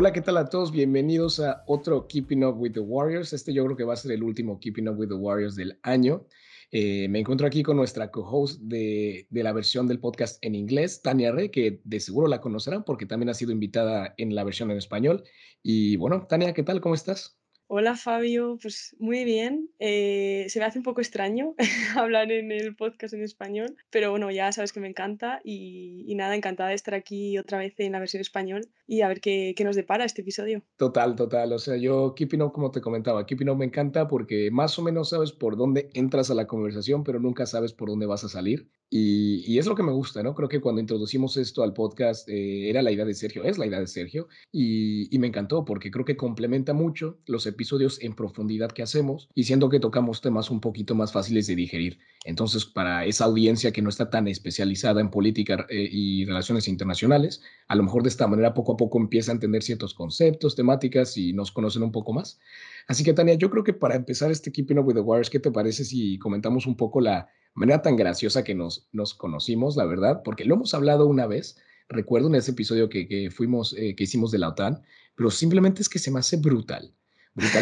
Hola, ¿qué tal a todos? Bienvenidos a otro Keeping Up with the Warriors. Este yo creo que va a ser el último Keeping Up with the Warriors del año. Eh, me encuentro aquí con nuestra co-host de, la versión del podcast en inglés, Tania Rey, que de seguro la conocerán porque también ha sido invitada en la versión en español. Y bueno, Tania, ¿qué tal? ¿Cómo estás? Hola Fabio, pues muy bien. Eh, se me hace un poco extraño hablar en el podcast en español, pero bueno, ya sabes que me encanta y, nada, encantada de estar aquí otra vez en la versión español y a ver qué, qué, nos depara este episodio. Total, total. O sea, yo Keeping Up, como te comentaba, Keeping Up me encanta porque más o menos sabes por dónde entras a la conversación, pero nunca sabes por dónde vas a salir. Y, es lo que me gusta, ¿no? Creo que cuando introducimos esto al podcast eh, era la idea de Sergio, es la idea de Sergio, y, y me encantó porque creo que complementa mucho los episodios en profundidad que hacemos y siento que tocamos temas un poquito más fáciles de digerir. Entonces, para esa audiencia que no está tan especializada en política eh, y relaciones internacionales, a lo mejor de esta manera poco a poco empieza a entender ciertos conceptos, temáticas y nos conocen un poco más. Así que, Tania, yo creo que para empezar este Keeping Up with the Warriors, ¿qué te parece si comentamos un poco la manera tan graciosa que nos, nos conocimos, la verdad? Porque lo hemos hablado una vez, recuerdo en ese episodio que, que fuimos, eh, que hicimos de la OTAN, pero simplemente es que se me hace brutal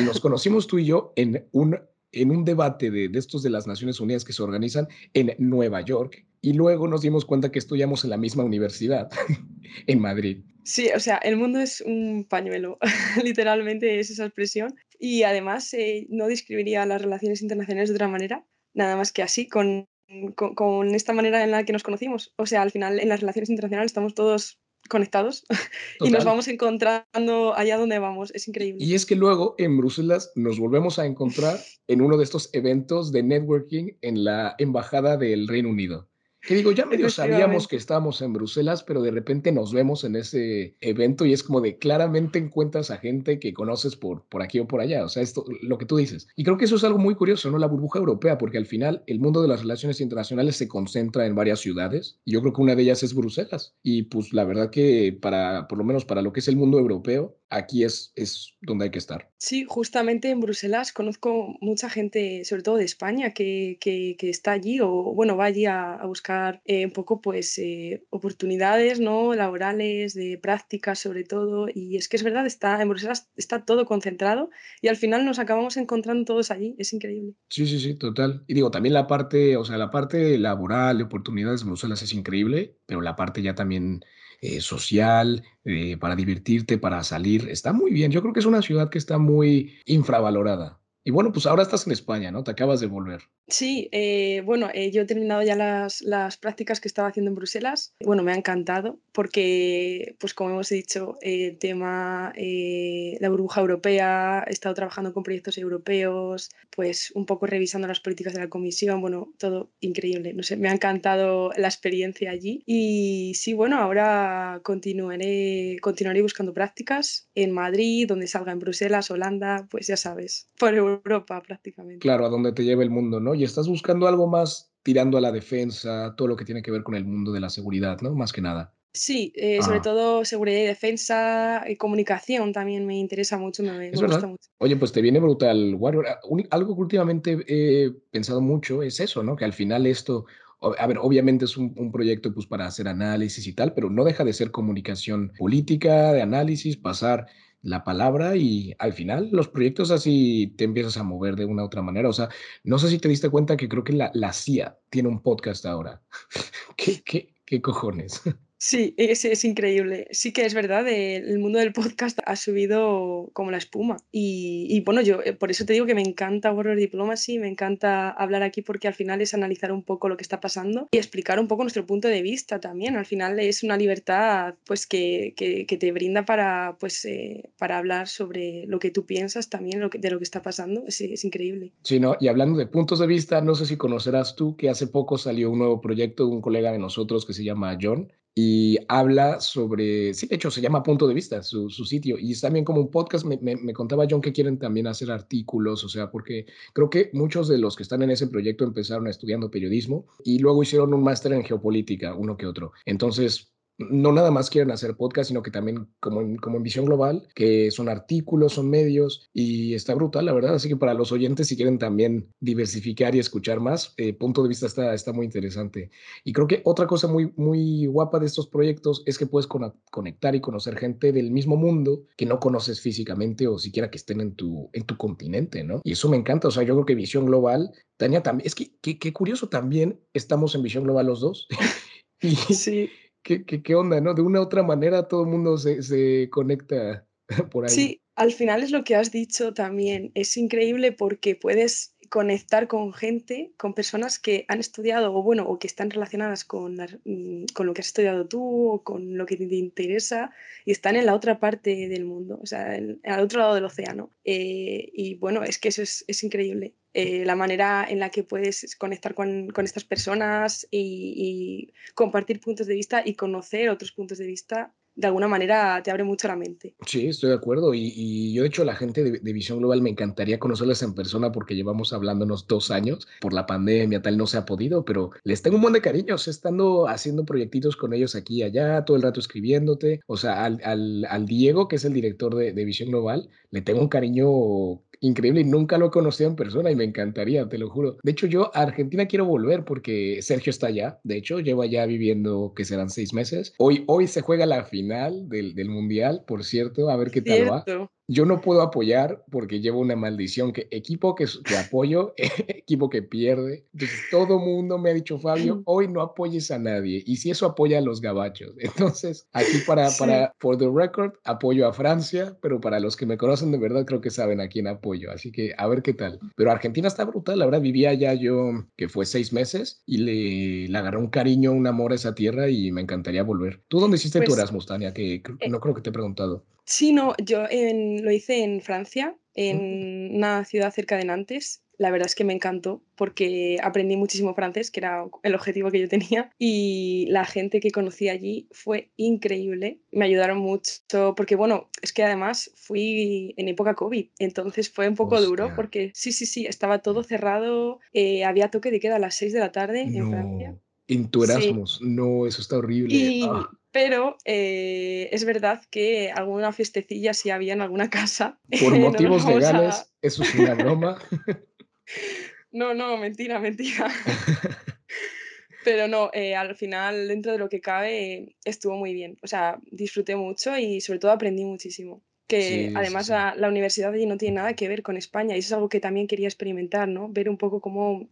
nos conocimos tú y yo en un, en un debate de, de, estos de las Naciones Unidas que se organizan en Nueva York y luego nos dimos cuenta que estudiamos en la misma universidad, en Madrid. Sí, o sea, el mundo es un pañuelo, literalmente es esa expresión. Y además eh, no describiría las relaciones internacionales de otra manera, nada más que así, con, con, con esta manera en la que nos conocimos. O sea, al final en las relaciones internacionales estamos todos conectados y nos vamos encontrando allá donde vamos. Es increíble. Y es que luego en Bruselas nos volvemos a encontrar en uno de estos eventos de networking en la Embajada del Reino Unido. Que digo, ya medio sabíamos que estábamos en Bruselas, pero de repente nos vemos en ese evento y es como de claramente encuentras a gente que conoces por, por aquí o por allá. O sea, esto, lo que tú dices. Y creo que eso es algo muy curioso, ¿no? La burbuja europea, porque al final el mundo de las relaciones internacionales se concentra en varias ciudades y yo creo que una de ellas es Bruselas. Y pues la verdad que para, por lo menos para lo que es el mundo europeo, aquí es, es donde hay que estar. Sí, justamente en Bruselas conozco mucha gente, sobre todo de España, que, que, que está allí o, bueno, va allí a, a buscar eh, un poco, pues, eh, oportunidades, ¿no? Laborales, de prácticas, sobre todo. Y es que es verdad, está, en Bruselas está todo concentrado y al final nos acabamos encontrando todos allí. Es increíble. Sí, sí, sí, total. Y digo, también la parte, o sea, la parte laboral, de oportunidades en Bruselas es increíble, pero la parte ya también eh, social, eh, para divertirte, para salir. Está muy bien. Yo creo que es una ciudad que está muy infravalorada. Y bueno, pues ahora estás en España, ¿no? Te acabas de volver. Sí, eh, bueno, eh, yo he terminado ya las, las, prácticas que estaba haciendo en Bruselas. Bueno, me ha encantado porque, pues como hemos dicho, el tema, eh, la burbuja europea, he estado trabajando con proyectos europeos, pues un poco revisando las políticas de la Comisión, bueno, todo increíble. No sé, me ha encantado la experiencia allí. Y sí, bueno, ahora continuaré, continuaré buscando prácticas en Madrid, donde salga en Bruselas, Holanda, pues ya sabes, por Europa prácticamente. Claro, a donde te lleve el mundo, ¿no? Y estás buscando algo más tirando a la defensa, todo lo que tiene que ver con el mundo de la seguridad, ¿no? Más que nada. Sí, eh, sobre ah. todo seguridad y defensa y comunicación también me interesa mucho, me, me gusta mucho. Oye, pues te viene brutal, Warrior. Ah, algo que últimamente he pensado mucho es eso, ¿no? Que al final esto, a ver, obviamente es un, un, proyecto pues para hacer análisis y tal, pero no deja de ser comunicación política, de análisis, pasar la palabra y al final los proyectos así te empiezas a mover de una u otra manera. O sea, no sé si te diste cuenta que creo que la, la CIA tiene un podcast ahora. ¿Qué, qué, qué cojones? Sí, es, es increíble. Sí que es verdad, el mundo del podcast ha subido como la espuma. Y, y bueno, yo eh, por eso te digo que me encanta Warrior Diplomacy, me encanta hablar aquí porque al final es analizar un poco lo que está pasando y explicar un poco nuestro punto de vista también. Al final es una libertad pues que, que, te brinda para, pues, eh, para hablar sobre lo que tú piensas también de lo que está pasando. Es, es increíble. Sí, ¿no? Y hablando de puntos de vista, no sé si conocerás tú que hace poco salió un nuevo proyecto de un colega de nosotros que se llama John y habla sobre, sí, de hecho se llama Punto de Vista, su, su sitio, y es también como un podcast, me, me, me, contaba John que quieren también hacer artículos, o sea, porque creo que muchos de los que están en ese proyecto empezaron estudiando periodismo y luego hicieron un máster en geopolítica, uno que otro. Entonces, no nada más quieren hacer podcast, sino que también como en, como en visión global, que son artículos, son medios y está brutal, la verdad. Así que para los oyentes, si quieren también diversificar y escuchar más, eh, punto de vista está, está muy interesante. Y creo que otra cosa muy, muy guapa de estos proyectos es que puedes conectar y conocer gente del mismo mundo que no conoces físicamente o siquiera que estén en tu, en tu continente, ¿no? Y eso me encanta. O sea, yo creo que visión global, Tania también, es que qué curioso también estamos en visión global los dos. sí ¿Qué, qué, onda, no? De una u otra manera todo el mundo se, se conecta por ahí. Sí, al final es lo que has dicho también. Es increíble porque puedes conectar con gente, con personas que han estudiado o bueno, o que están relacionadas con, mm, con, lo que has estudiado tú o con lo que te interesa y están en la otra parte del mundo, o sea, al otro lado del océano. Eh, y bueno, es que eso es, es increíble. Eh, la manera en la que puedes conectar con, con estas personas y, compartir puntos de vista y conocer otros puntos de vista de alguna manera te abre mucho la mente. Sí, estoy de acuerdo. Y, y yo, de hecho, la gente de, de, Visión Global me encantaría conocerles en persona porque llevamos hablándonos dos años. Por la pandemia, tal, no se ha podido, pero les tengo un buen de cariños, estando haciendo proyectitos con ellos aquí y allá, todo el rato escribiéndote. O sea, al, al, al Diego, que es el director de, de Visión Global, le tengo un cariño increíble y nunca lo he conocido en persona y me encantaría, te lo juro. De hecho, yo a Argentina quiero volver porque Sergio está allá. De hecho, llevo allá viviendo que serán seis meses. Hoy, hoy se juega la final del, del Mundial, por cierto, a ver qué tal va yo no puedo apoyar porque llevo una maldición que equipo que, que apoyo, equipo que pierde. Entonces todo mundo me ha dicho, Fabio, hoy no apoyes a nadie. Y si eso apoya a los gabachos. Entonces, aquí para, sí. para, for the record, apoyo a Francia, pero para los que me conocen de verdad creo que saben a quién apoyo. Así que a ver qué tal. Pero Argentina está brutal. La verdad, vivía allá yo, que fue seis meses, y le, le agarré un cariño, un amor a esa tierra y me encantaría volver. ¿Tú dónde hiciste pues, tu Erasmus, Tania? Que eh, no creo que te he preguntado. Sí, no, yo en, lo hice en Francia, en mm. una ciudad cerca de Nantes. La verdad es que me encantó porque aprendí muchísimo francés, que era el objetivo que yo tenía, y la gente que conocí allí fue increíble. Me ayudaron mucho porque, bueno, es que además fui en época COVID, entonces fue un poco Hostia. duro porque sí, sí, sí, estaba todo cerrado, eh, había toque de queda a las 6 de la tarde no. en Francia. En tu Erasmus, sí. no, eso está horrible. Y, ah pero eh, es verdad que alguna fiestecilla sí había en alguna casa. Por motivos legales, a... eso es una broma. no, no, mentira, mentira. pero no, eh, al final, dentro de lo que cabe, estuvo muy bien. O sea, disfruté mucho y sobre todo aprendí muchísimo. Que sí, además sí, sí. La, la, universidad allí no tiene nada que ver con España y eso es algo que también quería experimentar, ¿no? Ver un poco cómo,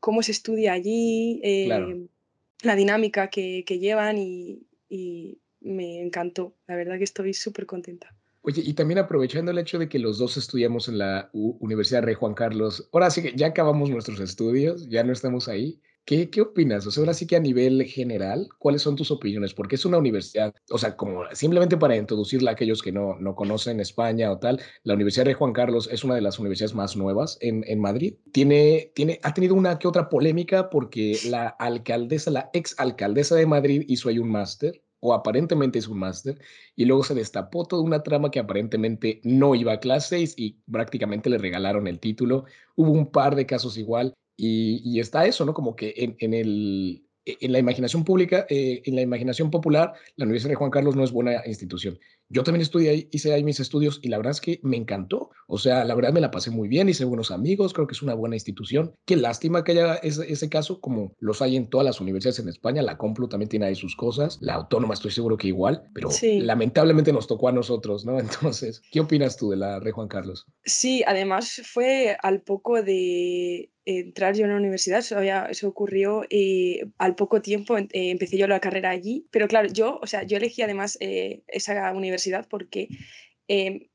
cómo se estudia allí, eh, claro. la dinámica que, que llevan y, y me encantó. La verdad que estoy súper contenta. Oye, y también aprovechando el hecho de que los dos estudiamos en la U Universidad Rey Juan Carlos, ahora sí que ya acabamos nuestros estudios, ya no estamos ahí. ¿Qué, ¿Qué opinas? O sea, ahora sí que a nivel general, ¿cuáles son tus opiniones? Porque es una universidad, o sea, como simplemente para introducirla a aquellos que no, no conocen España o tal, la Universidad de Juan Carlos es una de las universidades más nuevas en, en Madrid. Tiene, tiene, ha tenido una que otra polémica porque la alcaldesa, la ex alcaldesa de Madrid hizo ahí un máster o aparentemente es un máster, y luego se destapó toda una trama que aparentemente no iba a clases y prácticamente le regalaron el título. Hubo un par de casos igual, y, y está eso, ¿no? Como que en, el, en la imaginación pública, eh, en la imaginación popular, la Universidad de Juan Carlos no es buena institución. Yo también estudié ahí, hice ahí mis estudios y la verdad es que me encantó. O sea, la verdad me la pasé muy bien, hice buenos amigos, creo que es una buena institución. Qué lástima que haya ese, ese caso, como los hay en todas las universidades en España. La Complu también tiene ahí sus cosas, la Autónoma estoy seguro que igual, pero sí. lamentablemente nos tocó a nosotros, ¿no? Entonces, ¿qué opinas tú de la Rey Juan Carlos? Sí, además fue al poco de entrar yo en la universidad, eso, había, eso ocurrió y al poco tiempo eh, empecé yo la carrera allí, pero claro, yo, o sea, yo elegí además eh, esa universidad porque eh,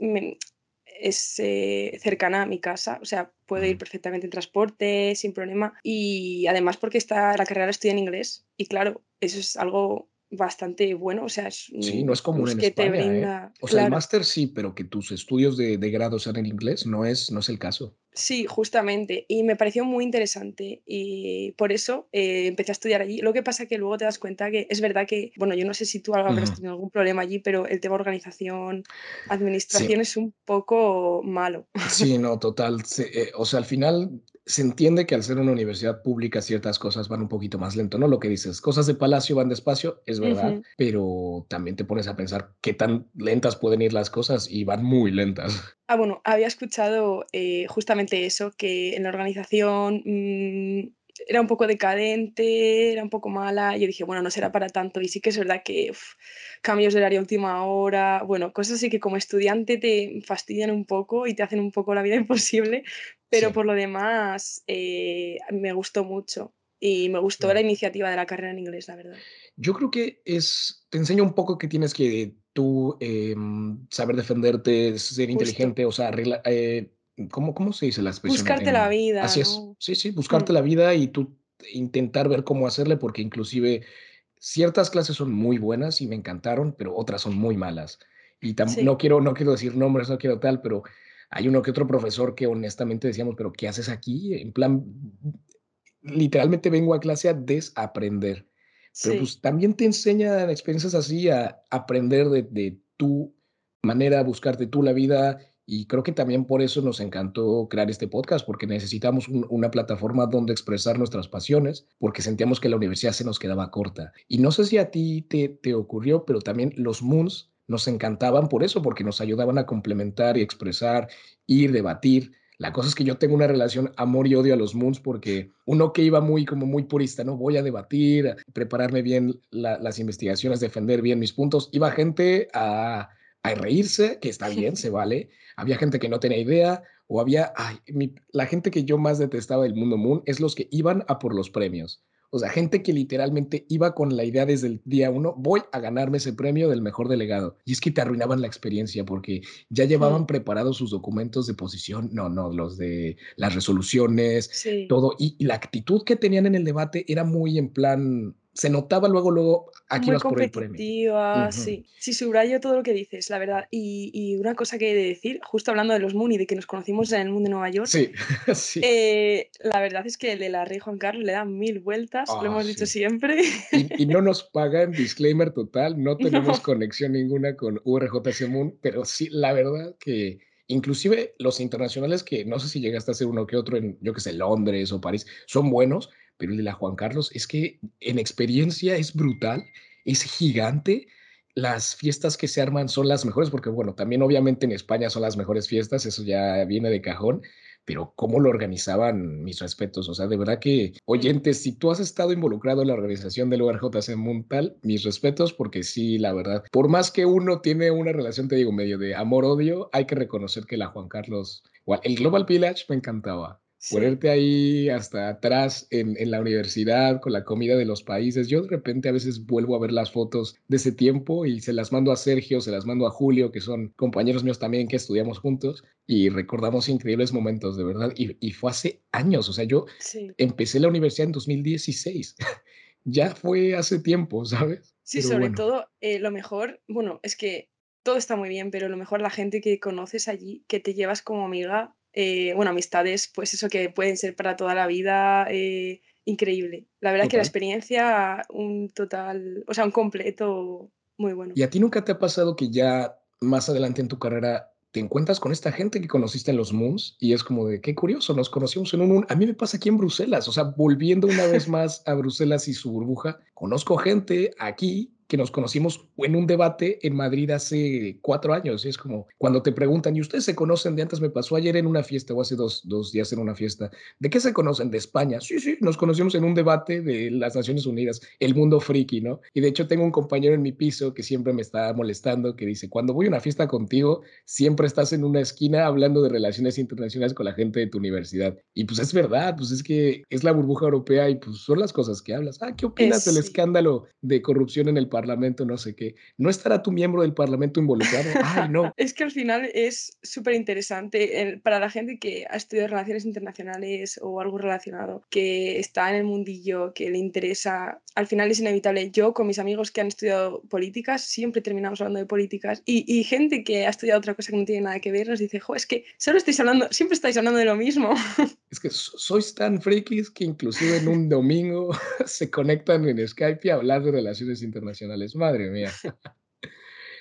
me, es eh, cercana a mi casa, o sea, puedo ir perfectamente en transporte sin problema y además porque está la carrera estudia en inglés y claro, eso es algo bastante bueno, o sea, es, sí, no es común en que España, te brinda, ¿eh? O sea, claro. el máster sí, pero que tus estudios de, de, grado sean en inglés no es, no es el caso. Sí, justamente, y me pareció muy interesante y por eso eh, empecé a estudiar allí. Lo que pasa que luego te das cuenta que es verdad que, bueno, yo no sé si tú habrás tenido algún problema allí, pero el tema organización, administración sí. es un poco malo. Sí, no, total. Sí, eh, o sea, al final se entiende que al ser una universidad pública ciertas cosas van un poquito más lento, ¿no? Lo que dices, cosas de palacio van despacio, es verdad, pero también te pones a pensar qué tan lentas pueden ir las cosas y van muy lentas. Ah, bueno, había escuchado eh, justamente eso, que en la organización mm, era un poco decadente, era un poco mala. Y yo dije, bueno, no será para tanto. Y sí que es verdad que cambios de horario a última hora, bueno, cosas así que como estudiante te fastidian un poco y te hacen un poco la vida imposible. Pero por lo demás, eh, me gustó mucho. Y me gustó la iniciativa de la carrera en inglés, la verdad. Yo creo que es, te enseña un poco que tienes que tú em, saber defenderte, ser inteligente, o sea, arregla, eh, ¿Cómo, ¿Cómo se dice la expresión? Buscarte la vida. Así es. Sí, sí, buscarte mm. la vida y tú intentar ver cómo hacerle, porque inclusive ciertas clases son muy buenas y me encantaron, pero otras son muy malas. Y no, quiero, no quiero decir nombres, no quiero tal, pero hay uno que otro profesor que honestamente decíamos, pero ¿qué haces aquí? En plan, literalmente vengo a clase a desaprender. Pero pues también te enseñan experiencias así a aprender de, de tu manera, a buscarte tú la vida y creo que también por eso nos encantó crear este podcast, porque necesitamos una plataforma donde expresar nuestras pasiones, porque sentíamos que la universidad se nos quedaba corta. Y no sé si a ti te, te ocurrió, pero también los Moons nos encantaban por eso, porque nos ayudaban a complementar y expresar, ir, debatir. La cosa es que yo tengo una relación amor y odio a los Moons porque uno que iba muy como muy purista, no voy a debatir, prepararme bien las investigaciones, defender bien mis puntos, iba gente a a reírse, que está bien, se vale. Había gente que no tenía idea, o había, ay, la gente que yo más detestaba del mundo Moon es los que iban a por los premios. O sea, gente que literalmente iba con la idea desde el día uno, voy a ganarme ese premio del mejor delegado. Y es que te arruinaban la experiencia porque ya llevaban preparados sus documentos de posición, no, no, los de las resoluciones, todo. y, la actitud que tenían en el debate era muy en plan, se notaba luego, luego, aquí Muy vas por el premio. sí. Sí, subrayo todo lo que dices, la verdad. Y, una cosa que he de decir, justo hablando de los Moon y de que nos conocimos en el mundo de Nueva York, sí, sí. Eh, la verdad es que el de la Rey Juan Carlos le da mil vueltas, lo hemos ah, dicho siempre. Y, no nos pagan, disclaimer total, no tenemos conexión ninguna con URJC Moon, pero sí, la verdad que inclusive los internacionales que no sé si llegaste a hacer uno que otro en, yo que sé, Londres o París, son buenos, pero el de la Juan Carlos es que en experiencia es brutal, es gigante. Las fiestas que se arman son las mejores, porque bueno, también obviamente en España son las mejores fiestas, eso ya viene de cajón, pero cómo lo organizaban, mis respetos. O sea, de verdad que, oyentes, si tú has estado involucrado en la organización del URJC Muntal, mis respetos, porque sí, la verdad, por más que uno tiene una relación, te digo, medio de amor-odio, hay que reconocer que la Juan Carlos, el Global Village me encantaba ponerte ahí hasta atrás en, en, la universidad con la comida de los países. Yo de repente a veces vuelvo a ver las fotos de ese tiempo y se las mando a Sergio, se las mando a Julio, que son compañeros míos también que estudiamos juntos y recordamos increíbles momentos, de verdad. Y, y fue hace años, o sea, yo empecé la universidad en 2016. ya fue hace tiempo, ¿sabes? Sí, sobre todo eh, lo mejor, bueno, es que todo está muy bien, pero lo mejor la gente que conoces allí, que te llevas como amiga, eh, bueno, amistades, pues eso que pueden ser para toda la vida, eh, increíble. La verdad es que la experiencia, un total, o sea, un completo muy bueno. ¿Y a ti nunca te ha pasado que ya más adelante en tu carrera te encuentras con esta gente que conociste en los Moons y es como de qué curioso, nos conocimos en un, A mí me pasa aquí en Bruselas, o sea, volviendo una vez más a Bruselas y su burbuja, conozco gente aquí que nos conocimos en un debate en Madrid hace cuatro años. Y es como cuando te preguntan, ¿y ustedes se conocen de antes? Me pasó ayer en una fiesta o hace dos, dos días en una fiesta. ¿De qué se conocen? De España. Sí, sí, nos conocimos en un debate de las Naciones Unidas, el mundo friki, ¿no? Y de hecho tengo un compañero en mi piso que siempre me está molestando, que dice, cuando voy a una fiesta contigo, siempre estás en una esquina hablando de relaciones internacionales con la gente de tu universidad. Y pues es verdad, pues es que es la burbuja europea y pues son las cosas que hablas. Ah, ¿qué opinas del escándalo de corrupción en el Parlamento, no sé qué. ¿No estará tu miembro del Parlamento involucrado? Ay, no. es que al final es súper interesante para la gente que ha estudiado relaciones internacionales o algo relacionado, que está en el mundillo, que le interesa. Al final es inevitable. Yo con mis amigos que han estudiado políticas, siempre terminamos hablando de políticas y, gente que ha estudiado otra cosa que no tiene nada que ver nos dice, jo, es que solo estáis hablando, siempre estáis hablando de lo mismo. Es que sois tan frikis que inclusive en un domingo se conectan en Skype y hablar de relaciones internacionales. Madre mía.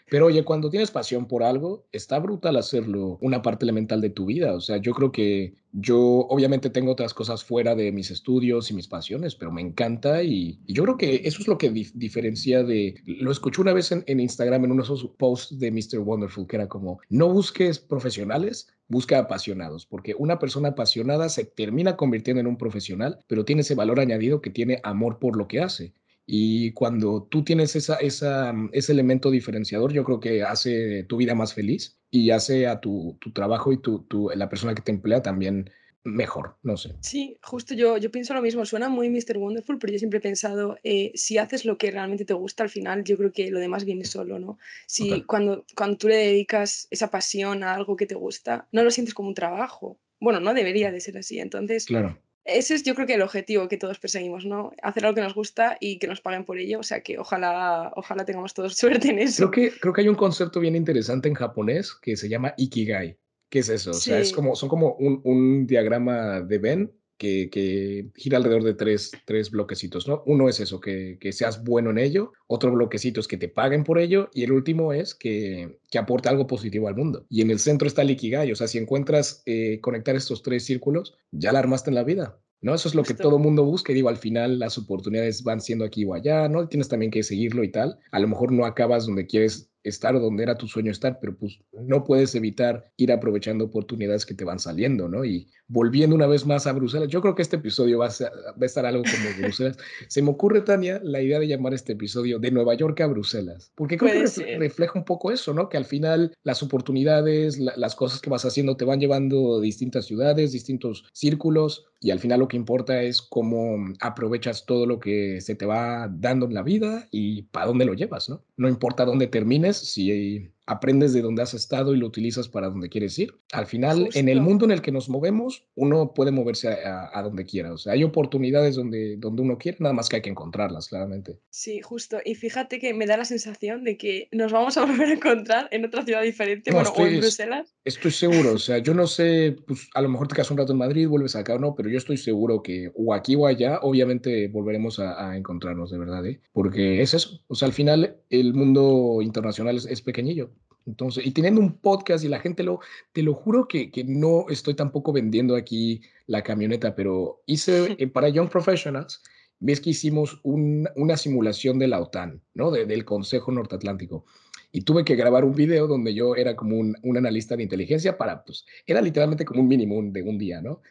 Pero oye, cuando tienes pasión por algo, está brutal hacerlo una parte elemental de tu vida. O sea, yo creo que yo obviamente tengo otras cosas fuera de mis estudios y mis pasiones, pero me encanta y, yo creo que eso es lo que diferencia de... Lo escuché una vez en, en Instagram en uno de esos posts de Mr. Wonderful, que era como, no busques profesionales, busca apasionados, porque una persona apasionada se termina convirtiendo en un profesional, pero tiene ese valor añadido que tiene amor por lo que hace. Y cuando tú tienes esa, esa, ese elemento diferenciador, yo creo que hace tu vida más feliz y hace a tu, tu trabajo y tu, tu, la persona que te emplea también mejor, no sé. Sí, justo yo, yo pienso lo mismo, suena muy Mr. Wonderful, pero yo siempre he pensado, eh, si haces lo que realmente te gusta, al final yo creo que lo demás viene solo, ¿no? Si cuando, cuando tú le dedicas esa pasión a algo que te gusta, no lo sientes como un trabajo. Bueno, no debería de ser así, entonces... Claro. Ese es yo creo que el objetivo que todos perseguimos, ¿no? Hacer algo que nos gusta y que nos paguen por ello. O sea que ojalá, ojalá tengamos todos suerte en eso. Creo que, creo que hay un concepto bien interesante en japonés que se llama Ikigai. ¿Qué es eso? O sea, es como, son como un, un diagrama de Venn que, que, gira alrededor de tres, tres bloquecitos, ¿no? Uno es eso, que, que, seas bueno en ello, otro bloquecito es que te paguen por ello, y el último es que, que aporte algo positivo al mundo. Y en el centro está el Ikigai, o sea, si encuentras eh, conectar estos tres círculos, ya la armaste en la vida. ¿no? Eso es lo que todo mundo busca y digo, al final las oportunidades van siendo aquí o allá, ¿no? Tienes también que seguirlo y tal. A lo mejor no acabas donde quieres estar donde era tu sueño estar, pero pues no puedes evitar ir aprovechando oportunidades que te van saliendo, ¿no? Y volviendo una vez más a Bruselas, yo creo que este episodio va a, va a estar algo como Bruselas. Se me ocurre, Tania, la idea de llamar este episodio de Nueva York a Bruselas, porque creo que refleja un poco eso, ¿no? Que al final las oportunidades, las cosas que vas haciendo te van llevando a distintas ciudades, distintos círculos, y al final lo que importa es cómo aprovechas todo lo que se te va dando en la vida y para dónde lo llevas, ¿no? No importa dónde termines, si aprendes de dónde has estado y lo utilizas para donde quieres ir. Al final, en el mundo en el que nos movemos, uno puede moverse a, donde quiera. O sea, hay oportunidades donde, donde uno quiere, nada más que hay que encontrarlas, claramente. Sí, justo. Y fíjate que me da la sensación de que nos vamos a volver a encontrar en otra ciudad diferente, bueno, o en Bruselas. Estoy seguro, o sea, yo no sé, pues a lo mejor te quedas un rato en Madrid, vuelves acá o no, pero yo estoy seguro que o aquí o allá, obviamente volveremos a, encontrarnos, de verdad, ¿eh? Porque es eso. O sea, al final el mundo internacional es pequeñillo. Entonces, y teniendo un podcast y la gente lo, te lo juro que, que no estoy tampoco vendiendo aquí la camioneta, pero hice eh, para Young Professionals, ves que hicimos una simulación de la OTAN, ¿no? del Consejo Norteatlántico. Y tuve que grabar un video donde yo era como un, un analista de inteligencia para, pues, era literalmente como un mínimo de un día, ¿no?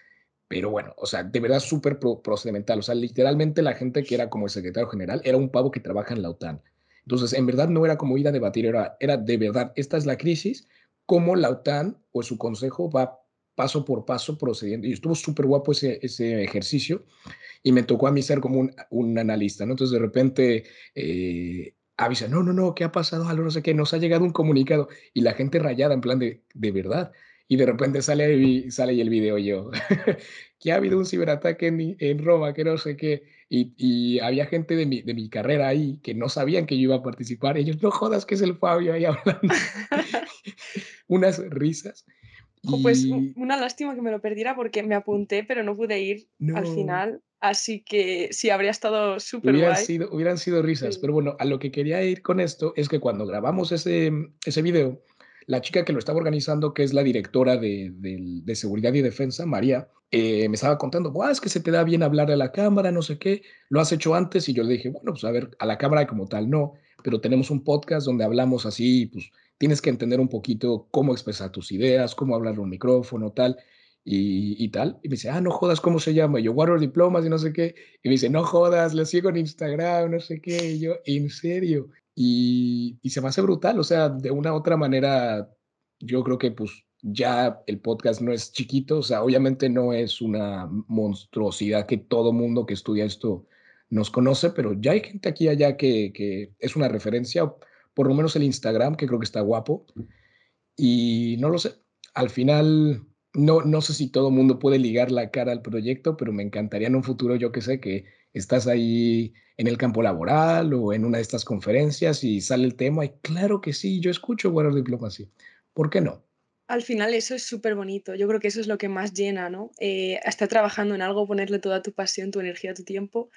Pero bueno, o sea, de verdad súper procedimental. O sea, literalmente la gente que era como el secretario general era un pavo que trabaja en la OTAN. Entonces, en verdad no era como ir a debatir, era, era de verdad, esta es la crisis, cómo la OTAN o su consejo va paso por paso procediendo. Y estuvo súper guapo ese, ese ejercicio y me tocó a mí ser como un, un analista, ¿no? Entonces, de repente... Eh, avisa, no, no, no, ¿qué ha pasado? Algo no sé qué, nos ha llegado un comunicado y la gente rayada en plan de, de verdad. Y de repente sale sale ahí el video yo, que ha habido un ciberataque en, en Roma, que no sé qué. Y, había gente de mi, de mi carrera ahí que no sabían que yo iba a participar. Ellos, no jodas que es el Fabio ahí hablando. Unas risas. Pues una lástima que me lo perdiera porque me apunté, pero no pude ir al final. Así que sí, habría estado súper guay. Sido, hubieran sido risas. Pero bueno, a lo que quería ir con esto es que cuando grabamos ese, ese video, la chica que lo estaba organizando, que es la directora de, de, seguridad y defensa, María, eh, me estaba contando, es que se te da bien hablar a la cámara, no sé qué, lo has hecho antes y yo le dije, bueno, pues a ver, a la cámara como tal no, pero tenemos un podcast donde hablamos así, pues tienes que entender un poquito cómo expresar tus ideas, cómo hablar un micrófono, tal. Y, tal. Y me dice, ah, no jodas, ¿cómo se llama? Y yo, Water Diplomas y no sé qué. Y me dice, no jodas, le sigo en Instagram, no sé qué. Y yo, ¿en serio? Y, se me hace brutal, o sea, de una u otra manera, yo creo que pues ya el podcast no es chiquito, o sea, obviamente no es una monstruosidad que todo mundo que estudia esto nos conoce, pero ya hay gente aquí allá que, que es una referencia, por lo menos el Instagram, que creo que está guapo, y no lo sé, al final no, no sé si todo mundo puede ligar la cara al proyecto, pero me encantaría en un futuro, yo que sé, que estás ahí en el campo laboral o en una de estas conferencias y sale el tema y claro que sí, yo escucho Water Diplomacy. ¿Por qué no? Al final eso es súper bonito. Yo creo que eso es lo que más llena, ¿no? Eh, estar trabajando en algo, ponerle toda tu pasión, tu energía, tu tiempo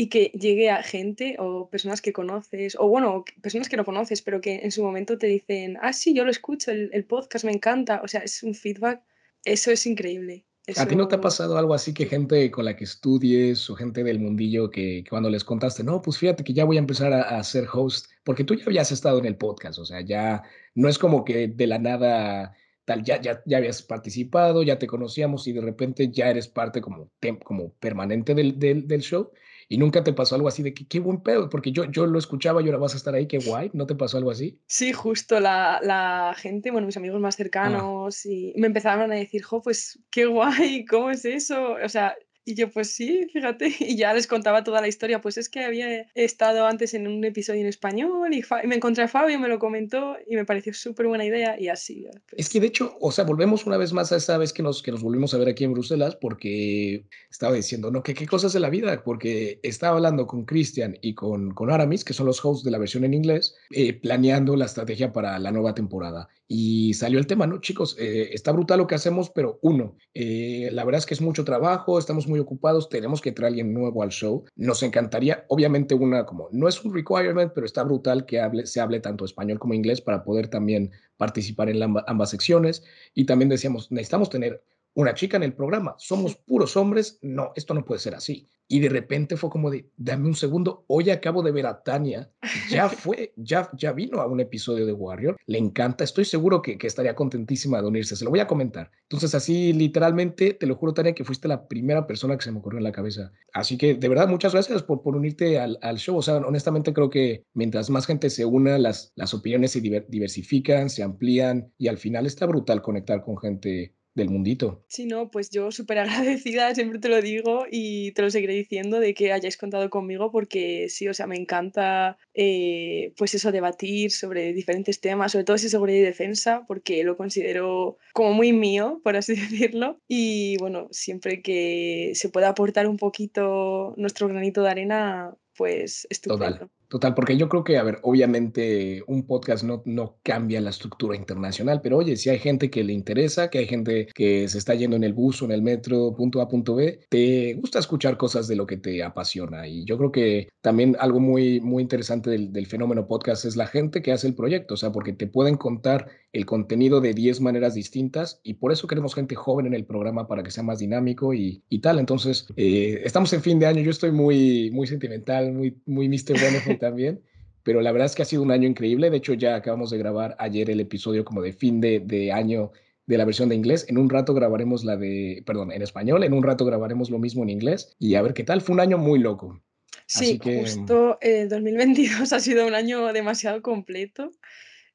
y que llegue a gente o personas que conoces, o bueno, personas que no conoces, pero que en su momento te dicen, ah, sí, yo lo escucho, el, podcast me encanta, o sea, es un feedback, eso es increíble. ¿A ti no te ha pasado algo así que gente con la que estudies o gente del mundillo que, cuando les contaste, no, pues fíjate que ya voy a empezar a, a, ser host, porque tú ya habías estado en el podcast, o sea, ya no es como que de la nada ya, ya, ya habías participado, ya te conocíamos y de repente ya eres parte como, como permanente del, del, del show y nunca te pasó algo así de que qué buen pedo, porque yo, yo lo escuchaba y ahora vas a estar ahí, qué guay, ¿no te pasó algo así? Sí, justo la, la gente, bueno, mis amigos más ah. cercanos y me empezaban a decir, jo, pues qué guay, ¿cómo es eso? O sea, y yo, pues sí, fíjate, y ya les contaba toda la historia, pues es que había estado antes en un episodio en español y, me encontré a Fabio, me lo comentó y me pareció súper buena idea y así. Pues. Es que de hecho, o sea, volvemos una vez más a esa vez que nos, que nos volvimos a ver aquí en Bruselas porque estaba diciendo, no, que qué cosas de la vida, porque estaba hablando con Cristian y con, con Aramis, que son los hosts de la versión en inglés, eh, planeando la estrategia para la nueva temporada. Y salió el tema, ¿no? Chicos, eh, está brutal lo que hacemos, pero uno, eh, la verdad es que es mucho trabajo, estamos muy ocupados, tenemos que traer alguien nuevo al show. Nos encantaría, obviamente, una como, no es un requirement, pero está brutal que hable, se hable tanto español como inglés para poder también participar en ambas secciones. Y también decíamos, necesitamos tener una chica en el programa, somos puros hombres, no, esto no puede ser así. Y de repente fue como de, dame un segundo, hoy acabo de ver a Tania, ya fue, ya, ya vino a un episodio de Warrior, le encanta, estoy seguro que, que estaría contentísima de unirse, se lo voy a comentar. Entonces así literalmente, te lo juro Tania, que fuiste la primera persona que se me ocurrió en la cabeza. Así que de verdad, muchas gracias por, por unirte al, al show. O sea, honestamente creo que mientras más gente se una, las, las opiniones se diversifican, se amplían y al final está brutal conectar con gente del mundito. Sí, no, pues yo súper agradecida, siempre te lo digo y te lo seguiré diciendo de que hayáis contado conmigo porque sí, o sea, me encanta eh, pues eso, debatir sobre diferentes temas, sobre todo si seguridad y defensa, porque lo considero como muy mío, por así decirlo. Y bueno, siempre que se pueda aportar un poquito nuestro granito de arena, pues estupendo. Total, porque yo creo que, a ver, obviamente un podcast no, no cambia la estructura internacional, pero oye, si hay gente que le interesa, que hay gente que se está yendo en el bus o en el metro, punto A, punto B, te gusta escuchar cosas de lo que te apasiona. Y yo creo que también algo muy, muy interesante del, del fenómeno podcast es la gente que hace el proyecto, o sea, porque te pueden contar el contenido de 10 maneras distintas y por eso queremos gente joven en el programa para que sea más dinámico y, y tal. Entonces, eh, estamos en fin de año, yo estoy muy, muy sentimental, muy, muy Mr. también, pero la verdad es que ha sido un año increíble. De hecho, ya acabamos de grabar ayer el episodio como de fin de, de año de la versión de inglés. En un rato grabaremos la de, perdón, en español. En un rato grabaremos lo mismo en inglés y a ver qué tal. Fue un año muy loco. Sí, que... justo el 2022 ha sido un año demasiado completo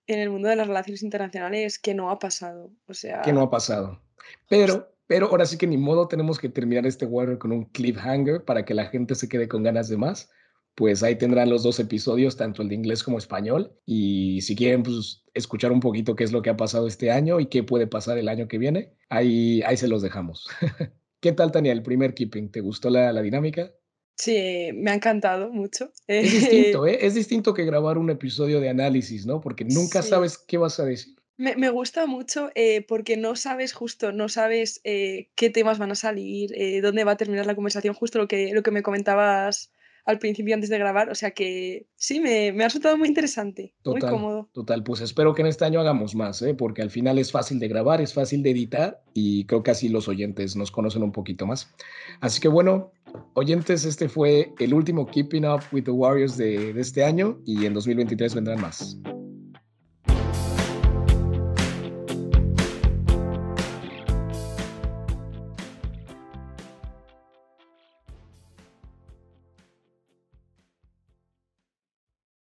en el mundo de las relaciones internacionales que no ha pasado. O sea. Que no ha pasado. Pero, pero ahora sí que ni modo tenemos que terminar este Warrior con un cliffhanger para que la gente se quede con ganas de más pues ahí tendrán los dos episodios, tanto el de inglés como español. Y si quieren pues, escuchar un poquito qué es lo que ha pasado este año y qué puede pasar el año que viene, ahí, ahí se los dejamos. ¿Qué tal, Tania, el primer keeping? ¿Te gustó la, dinámica? Sí, me ha encantado mucho. Es distinto, ¿eh? Es distinto que grabar un episodio de análisis, ¿no? Porque nunca sabes qué vas a decir. Me, gusta mucho eh, porque no sabes justo, no sabes eh, qué temas van a salir, dónde va a terminar la conversación, justo lo que, lo que me comentabas al principio antes de grabar. O sea que sí, me, me ha resultado muy interesante, muy cómodo. Total, pues espero que en este año hagamos más, ¿eh? porque al final es fácil de grabar, es fácil de editar y creo que así los oyentes nos conocen un poquito más. Así que bueno, oyentes, este fue el último Keeping Up with the Warriors de, de este año y en 2023 vendrán más.